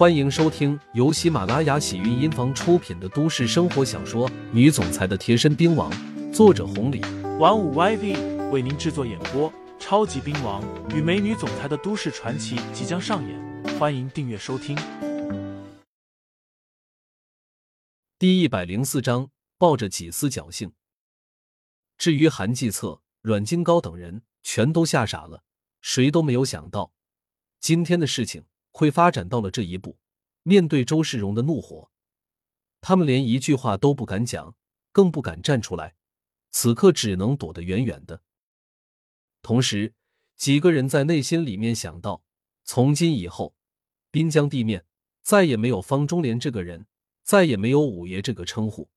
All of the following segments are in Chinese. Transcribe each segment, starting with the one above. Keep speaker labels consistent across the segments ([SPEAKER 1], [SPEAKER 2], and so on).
[SPEAKER 1] 欢迎收听由喜马拉雅喜韵音房出品的都市生活小说《女总裁的贴身兵王》，作者红礼，
[SPEAKER 2] 玩五 YV 为您制作演播。超级兵王与美女总裁的都市传奇即将上演，欢迎订阅收听。
[SPEAKER 1] 第一百零四章，抱着几丝侥幸。至于韩继策、阮金高等人，全都吓傻了，谁都没有想到今天的事情。会发展到了这一步，面对周世荣的怒火，他们连一句话都不敢讲，更不敢站出来，此刻只能躲得远远的。同时，几个人在内心里面想到：从今以后，滨江地面再也没有方中莲这个人，再也没有五爷这个称呼，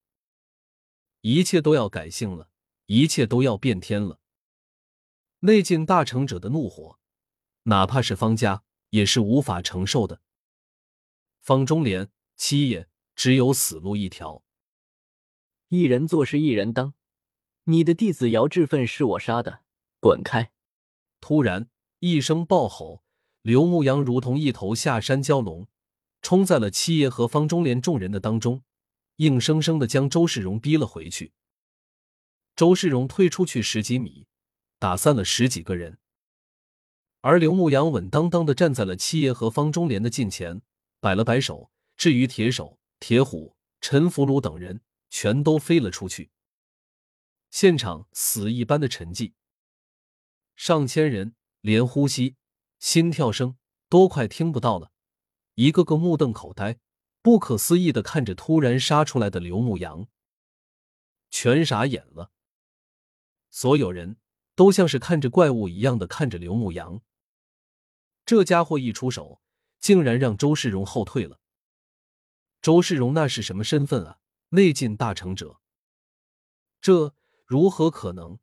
[SPEAKER 1] 一切都要改姓了，一切都要变天了。内境大成者的怒火，哪怕是方家。也是无法承受的。方中莲，七爷只有死路一条。
[SPEAKER 3] 一人做事一人当，你的弟子姚志奋是我杀的，滚开！
[SPEAKER 1] 突然一声暴吼，刘牧阳如同一头下山蛟龙，冲在了七爷和方中莲众人的当中，硬生生的将周世荣逼了回去。周世荣退出去十几米，打散了十几个人。而刘牧阳稳当当的站在了七爷和方中莲的近前，摆了摆手。至于铁手、铁虎、陈福禄等人，全都飞了出去。现场死一般的沉寂，上千人连呼吸、心跳声都快听不到了，一个个目瞪口呆，不可思议的看着突然杀出来的刘牧阳，全傻眼了。所有人都像是看着怪物一样的看着刘牧阳。这家伙一出手，竟然让周世荣后退了。周世荣那是什么身份啊？内劲大成者？这如何可能？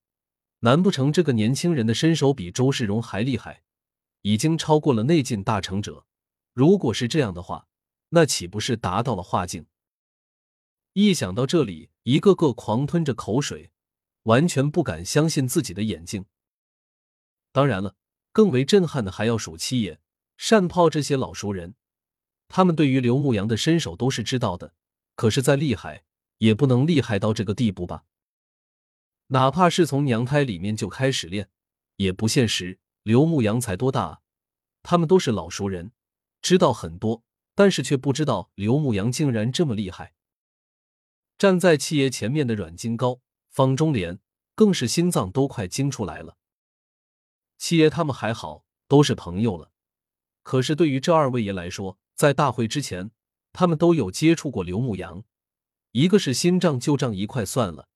[SPEAKER 1] 难不成这个年轻人的身手比周世荣还厉害，已经超过了内劲大成者？如果是这样的话，那岂不是达到了化境？一想到这里，一个个狂吞着口水，完全不敢相信自己的眼睛。当然了。更为震撼的还要数七爷、单炮这些老熟人，他们对于刘牧阳的身手都是知道的，可是再厉害也不能厉害到这个地步吧？哪怕是从娘胎里面就开始练，也不现实。刘牧阳才多大啊？他们都是老熟人，知道很多，但是却不知道刘牧阳竟然这么厉害。站在七爷前面的阮金高、方中莲更是心脏都快惊出来了。七爷他们还好，都是朋友了。可是对于这二位爷来说，在大会之前，他们都有接触过刘牧阳。一个是新账旧账一块算了，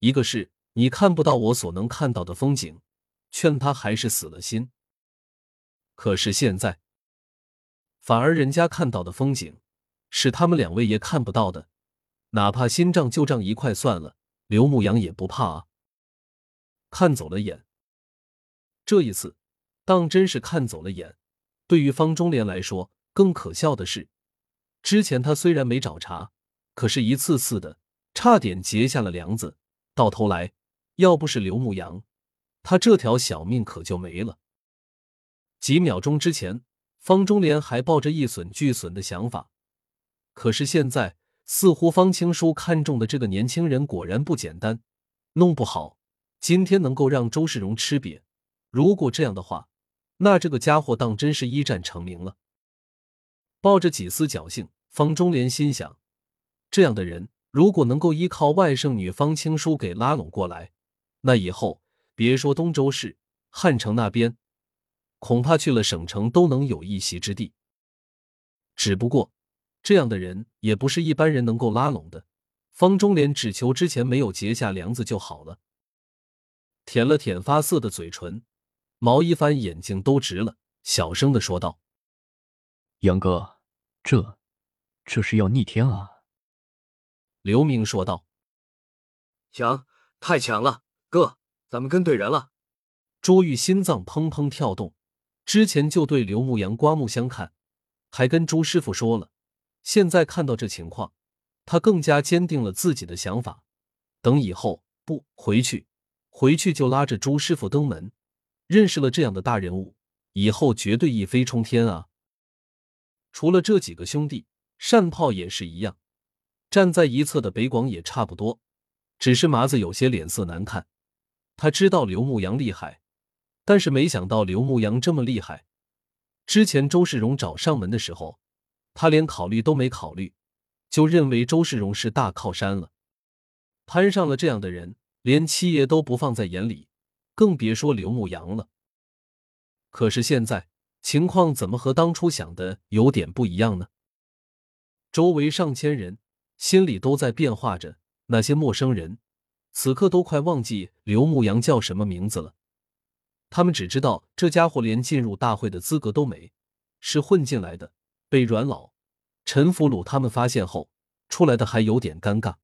[SPEAKER 1] 一个是你看不到我所能看到的风景，劝他还是死了心。可是现在，反而人家看到的风景，是他们两位爷看不到的。哪怕新账旧账一块算了，刘牧阳也不怕啊。看走了眼。这一次，当真是看走了眼。对于方中莲来说，更可笑的是，之前他虽然没找茬，可是一次次的差点结下了梁子。到头来，要不是刘牧阳，他这条小命可就没了。几秒钟之前，方中莲还抱着一损俱损的想法，可是现在，似乎方青书看中的这个年轻人果然不简单，弄不好今天能够让周世荣吃瘪。如果这样的话，那这个家伙当真是一战成名了。抱着几丝侥幸，方中莲心想：这样的人，如果能够依靠外甥女方青书给拉拢过来，那以后别说东周市、汉城那边，恐怕去了省城都能有一席之地。只不过，这样的人也不是一般人能够拉拢的。方中莲只求之前没有结下梁子就好了。舔了舔发涩的嘴唇。毛一帆眼睛都直了，小声的说道：“
[SPEAKER 4] 杨哥，这这是要逆天啊！”
[SPEAKER 1] 刘明说道：“
[SPEAKER 5] 强，太强了，哥，咱们跟对人了。”
[SPEAKER 1] 朱玉心脏砰砰跳动，之前就对刘牧阳刮目相看，还跟朱师傅说了，现在看到这情况，他更加坚定了自己的想法。等以后不回去，回去就拉着朱师傅登门。认识了这样的大人物，以后绝对一飞冲天啊！除了这几个兄弟，单炮也是一样。站在一侧的北广也差不多，只是麻子有些脸色难看。他知道刘牧阳厉害，但是没想到刘牧阳这么厉害。之前周世荣找上门的时候，他连考虑都没考虑，就认为周世荣是大靠山了。攀上了这样的人，连七爷都不放在眼里，更别说刘牧阳了。可是现在情况怎么和当初想的有点不一样呢？周围上千人。心里都在变化着，那些陌生人此刻都快忘记刘牧阳叫什么名字了。他们只知道这家伙连进入大会的资格都没，是混进来的。被阮老、陈福鲁他们发现后，出来的还有点尴尬。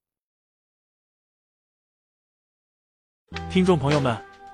[SPEAKER 2] 听众朋友们，